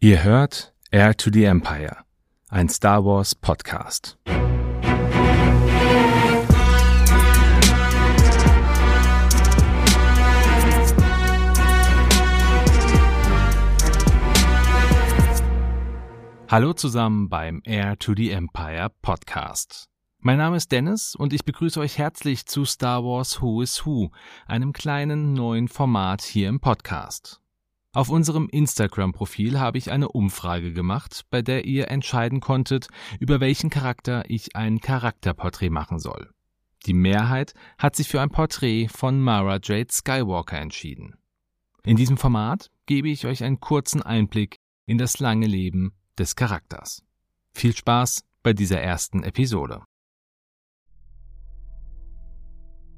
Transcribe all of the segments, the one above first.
Ihr hört Air to the Empire, ein Star Wars Podcast. Hallo zusammen beim Air to the Empire Podcast. Mein Name ist Dennis und ich begrüße euch herzlich zu Star Wars Who is Who, einem kleinen neuen Format hier im Podcast. Auf unserem Instagram-Profil habe ich eine Umfrage gemacht, bei der ihr entscheiden konntet, über welchen Charakter ich ein Charakterporträt machen soll. Die Mehrheit hat sich für ein Porträt von Mara Jade Skywalker entschieden. In diesem Format gebe ich euch einen kurzen Einblick in das lange Leben des Charakters. Viel Spaß bei dieser ersten Episode.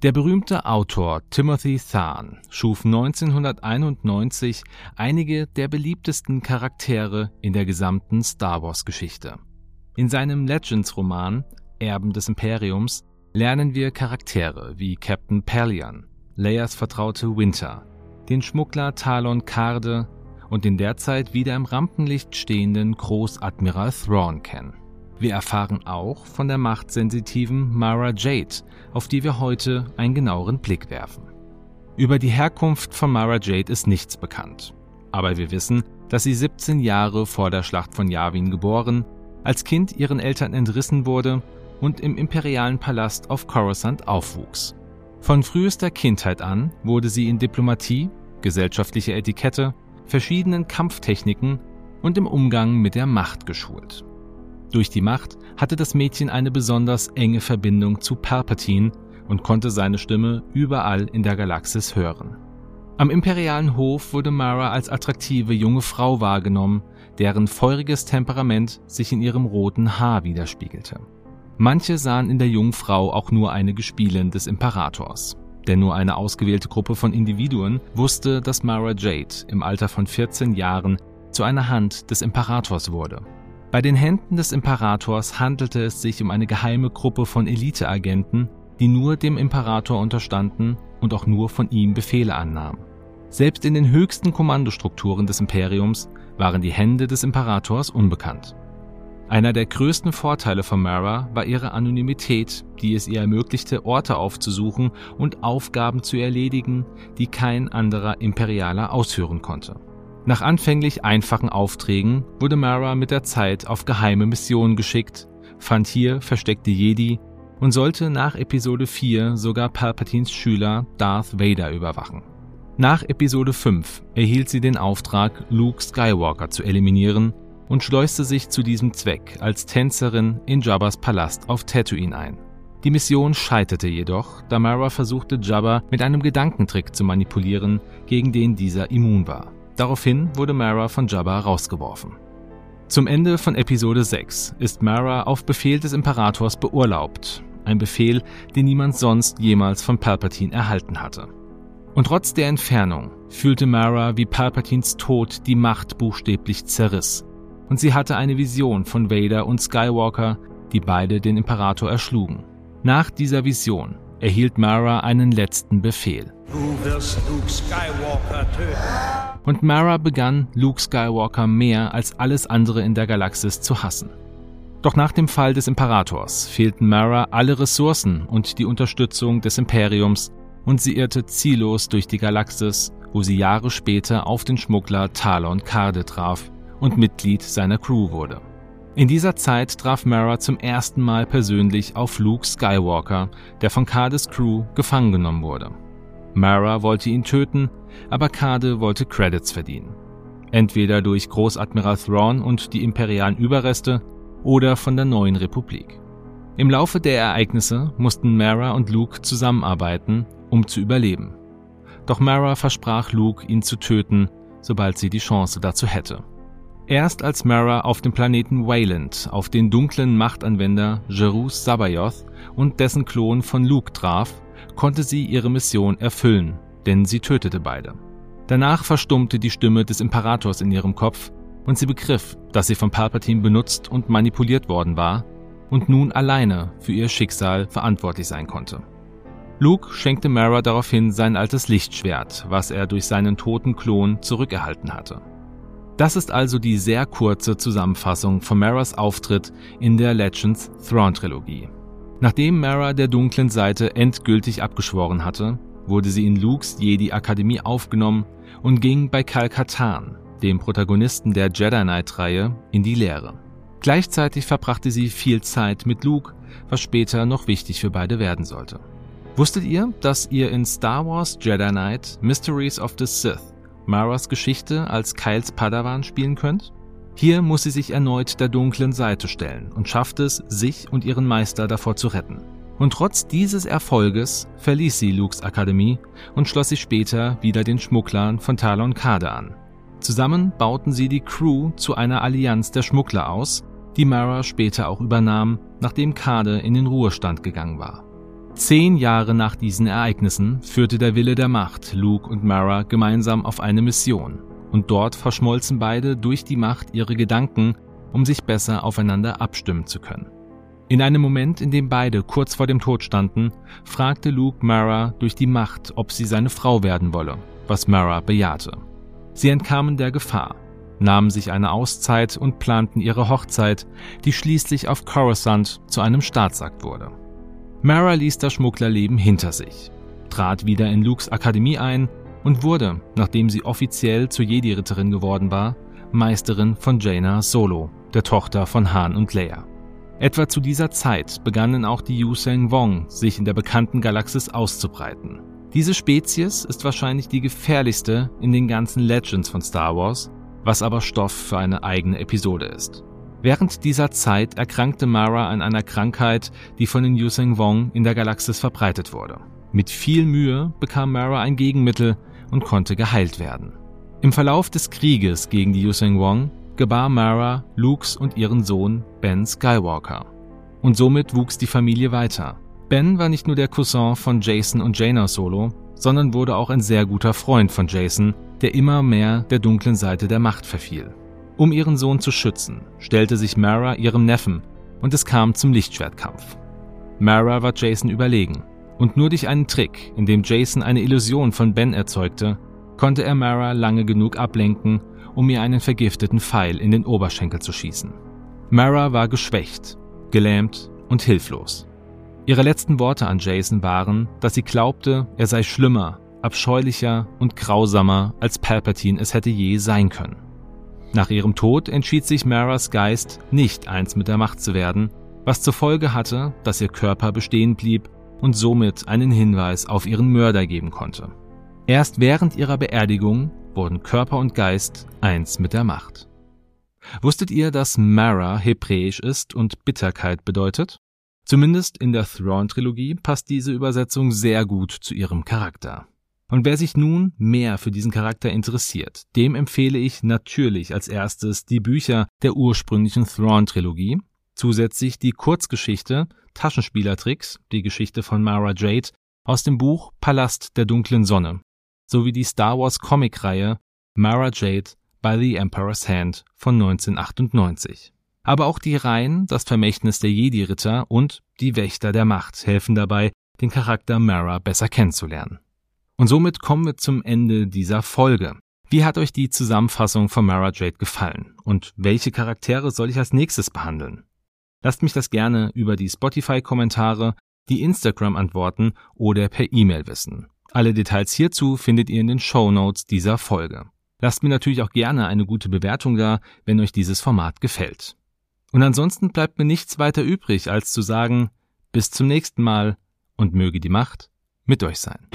Der berühmte Autor Timothy Zahn schuf 1991 einige der beliebtesten Charaktere in der gesamten Star Wars-Geschichte. In seinem Legends-Roman Erben des Imperiums lernen wir Charaktere wie Captain Pelion, Leias Vertraute Winter, den Schmuggler Talon Karde und den derzeit wieder im Rampenlicht stehenden Großadmiral Thrawn kennen. Wir erfahren auch von der machtsensitiven Mara Jade, auf die wir heute einen genaueren Blick werfen. Über die Herkunft von Mara Jade ist nichts bekannt. Aber wir wissen, dass sie 17 Jahre vor der Schlacht von Yavin geboren, als Kind ihren Eltern entrissen wurde und im imperialen Palast auf Coruscant aufwuchs. Von frühester Kindheit an wurde sie in Diplomatie, gesellschaftlicher Etikette, verschiedenen Kampftechniken und im Umgang mit der Macht geschult. Durch die Macht hatte das Mädchen eine besonders enge Verbindung zu Palpatine und konnte seine Stimme überall in der Galaxis hören. Am imperialen Hof wurde Mara als attraktive junge Frau wahrgenommen, deren feuriges Temperament sich in ihrem roten Haar widerspiegelte. Manche sahen in der jungen Frau auch nur eine Gespielin des Imperators. Denn nur eine ausgewählte Gruppe von Individuen wusste, dass Mara Jade im Alter von 14 Jahren zu einer Hand des Imperators wurde. Bei den Händen des Imperators handelte es sich um eine geheime Gruppe von Eliteagenten, die nur dem Imperator unterstanden und auch nur von ihm Befehle annahmen. Selbst in den höchsten Kommandostrukturen des Imperiums waren die Hände des Imperators unbekannt. Einer der größten Vorteile von Mara war ihre Anonymität, die es ihr ermöglichte, Orte aufzusuchen und Aufgaben zu erledigen, die kein anderer Imperialer ausführen konnte. Nach anfänglich einfachen Aufträgen wurde Mara mit der Zeit auf geheime Missionen geschickt, fand hier versteckte Jedi und sollte nach Episode 4 sogar Palpatines Schüler Darth Vader überwachen. Nach Episode 5 erhielt sie den Auftrag, Luke Skywalker zu eliminieren und schleuste sich zu diesem Zweck als Tänzerin in Jabbas Palast auf Tatooine ein. Die Mission scheiterte jedoch, da Mara versuchte Jabba mit einem Gedankentrick zu manipulieren, gegen den dieser immun war. Daraufhin wurde Mara von Jabba rausgeworfen. Zum Ende von Episode 6 ist Mara auf Befehl des Imperators beurlaubt, ein Befehl, den niemand sonst jemals von Palpatine erhalten hatte. Und trotz der Entfernung fühlte Mara, wie Palpatines Tod die Macht buchstäblich zerriss, und sie hatte eine Vision von Vader und Skywalker, die beide den Imperator erschlugen. Nach dieser Vision erhielt Mara einen letzten Befehl. Du wirst Luke Skywalker töten und Mara begann Luke Skywalker mehr als alles andere in der Galaxis zu hassen. Doch nach dem Fall des Imperators fehlten Mara alle Ressourcen und die Unterstützung des Imperiums und sie irrte ziellos durch die Galaxis, wo sie Jahre später auf den Schmuggler Talon Karde traf und Mitglied seiner Crew wurde. In dieser Zeit traf Mara zum ersten Mal persönlich auf Luke Skywalker, der von Kardes Crew gefangen genommen wurde. Mara wollte ihn töten, aber Kade wollte Credits verdienen. Entweder durch Großadmiral Thrawn und die imperialen Überreste oder von der neuen Republik. Im Laufe der Ereignisse mussten Mara und Luke zusammenarbeiten, um zu überleben. Doch Mara versprach Luke, ihn zu töten, sobald sie die Chance dazu hätte. Erst als Mara auf dem Planeten Wayland auf den dunklen Machtanwender Jerus Sabayoth und dessen Klon von Luke traf, konnte sie ihre Mission erfüllen, denn sie tötete beide. Danach verstummte die Stimme des Imperators in ihrem Kopf und sie begriff, dass sie von Palpatine benutzt und manipuliert worden war und nun alleine für ihr Schicksal verantwortlich sein konnte. Luke schenkte Mara daraufhin sein altes Lichtschwert, was er durch seinen toten Klon zurückerhalten hatte. Das ist also die sehr kurze Zusammenfassung von Maras Auftritt in der Legends Thrawn Trilogie. Nachdem Mara der dunklen Seite endgültig abgeschworen hatte, wurde sie in Lukes Jedi Akademie aufgenommen und ging bei Cal Katan, dem Protagonisten der Jedi Knight Reihe, in die Lehre. Gleichzeitig verbrachte sie viel Zeit mit Luke, was später noch wichtig für beide werden sollte. Wusstet ihr, dass ihr in Star Wars Jedi Knight Mysteries of the Sith Maras Geschichte als Kyles Padawan spielen könnt? Hier muss sie sich erneut der dunklen Seite stellen und schafft es, sich und ihren Meister davor zu retten. Und trotz dieses Erfolges verließ sie Lukes Akademie und schloss sich später wieder den Schmugglern von Talon Kade an. Zusammen bauten sie die Crew zu einer Allianz der Schmuggler aus, die Mara später auch übernahm, nachdem Kade in den Ruhestand gegangen war. Zehn Jahre nach diesen Ereignissen führte der Wille der Macht Luke und Mara gemeinsam auf eine Mission, und dort verschmolzen beide durch die Macht ihre Gedanken, um sich besser aufeinander abstimmen zu können. In einem Moment, in dem beide kurz vor dem Tod standen, fragte Luke Mara durch die Macht, ob sie seine Frau werden wolle, was Mara bejahte. Sie entkamen der Gefahr, nahmen sich eine Auszeit und planten ihre Hochzeit, die schließlich auf Coruscant zu einem Staatsakt wurde. Mara ließ das Schmugglerleben hinter sich, trat wieder in Lukes Akademie ein und wurde, nachdem sie offiziell zur Jedi-Ritterin geworden war, Meisterin von Jaina Solo, der Tochter von Han und Leia. Etwa zu dieser Zeit begannen auch die Yuseng Wong sich in der bekannten Galaxis auszubreiten. Diese Spezies ist wahrscheinlich die gefährlichste in den ganzen Legends von Star Wars, was aber Stoff für eine eigene Episode ist. Während dieser Zeit erkrankte Mara an einer Krankheit, die von den Yuseng Wong in der Galaxis verbreitet wurde. Mit viel Mühe bekam Mara ein Gegenmittel und konnte geheilt werden. Im Verlauf des Krieges gegen die Yuseng Wong gebar Mara Lukes und ihren Sohn Ben Skywalker. Und somit wuchs die Familie weiter. Ben war nicht nur der Cousin von Jason und Jaina Solo, sondern wurde auch ein sehr guter Freund von Jason, der immer mehr der dunklen Seite der Macht verfiel. Um ihren Sohn zu schützen, stellte sich Mara ihrem Neffen und es kam zum Lichtschwertkampf. Mara war Jason überlegen und nur durch einen Trick, in dem Jason eine Illusion von Ben erzeugte, konnte er Mara lange genug ablenken, um ihr einen vergifteten Pfeil in den Oberschenkel zu schießen. Mara war geschwächt, gelähmt und hilflos. Ihre letzten Worte an Jason waren, dass sie glaubte, er sei schlimmer, abscheulicher und grausamer, als Palpatine es hätte je sein können. Nach ihrem Tod entschied sich Maras Geist, nicht eins mit der Macht zu werden, was zur Folge hatte, dass ihr Körper bestehen blieb und somit einen Hinweis auf ihren Mörder geben konnte. Erst während ihrer Beerdigung wurden Körper und Geist eins mit der Macht. Wusstet ihr, dass Mara hebräisch ist und Bitterkeit bedeutet? Zumindest in der Thrawn-Trilogie passt diese Übersetzung sehr gut zu ihrem Charakter. Und wer sich nun mehr für diesen Charakter interessiert, dem empfehle ich natürlich als erstes die Bücher der ursprünglichen Thrawn-Trilogie, zusätzlich die Kurzgeschichte Taschenspielertricks, die Geschichte von Mara Jade, aus dem Buch Palast der dunklen Sonne, sowie die Star Wars Comic-Reihe Mara Jade by the Emperor's Hand von 1998. Aber auch die Reihen Das Vermächtnis der Jedi-Ritter und Die Wächter der Macht helfen dabei, den Charakter Mara besser kennenzulernen. Und somit kommen wir zum Ende dieser Folge. Wie hat euch die Zusammenfassung von Mara Jade gefallen? Und welche Charaktere soll ich als nächstes behandeln? Lasst mich das gerne über die Spotify-Kommentare, die Instagram-Antworten oder per E-Mail wissen. Alle Details hierzu findet ihr in den Show Notes dieser Folge. Lasst mir natürlich auch gerne eine gute Bewertung da, wenn euch dieses Format gefällt. Und ansonsten bleibt mir nichts weiter übrig, als zu sagen, bis zum nächsten Mal und möge die Macht mit euch sein.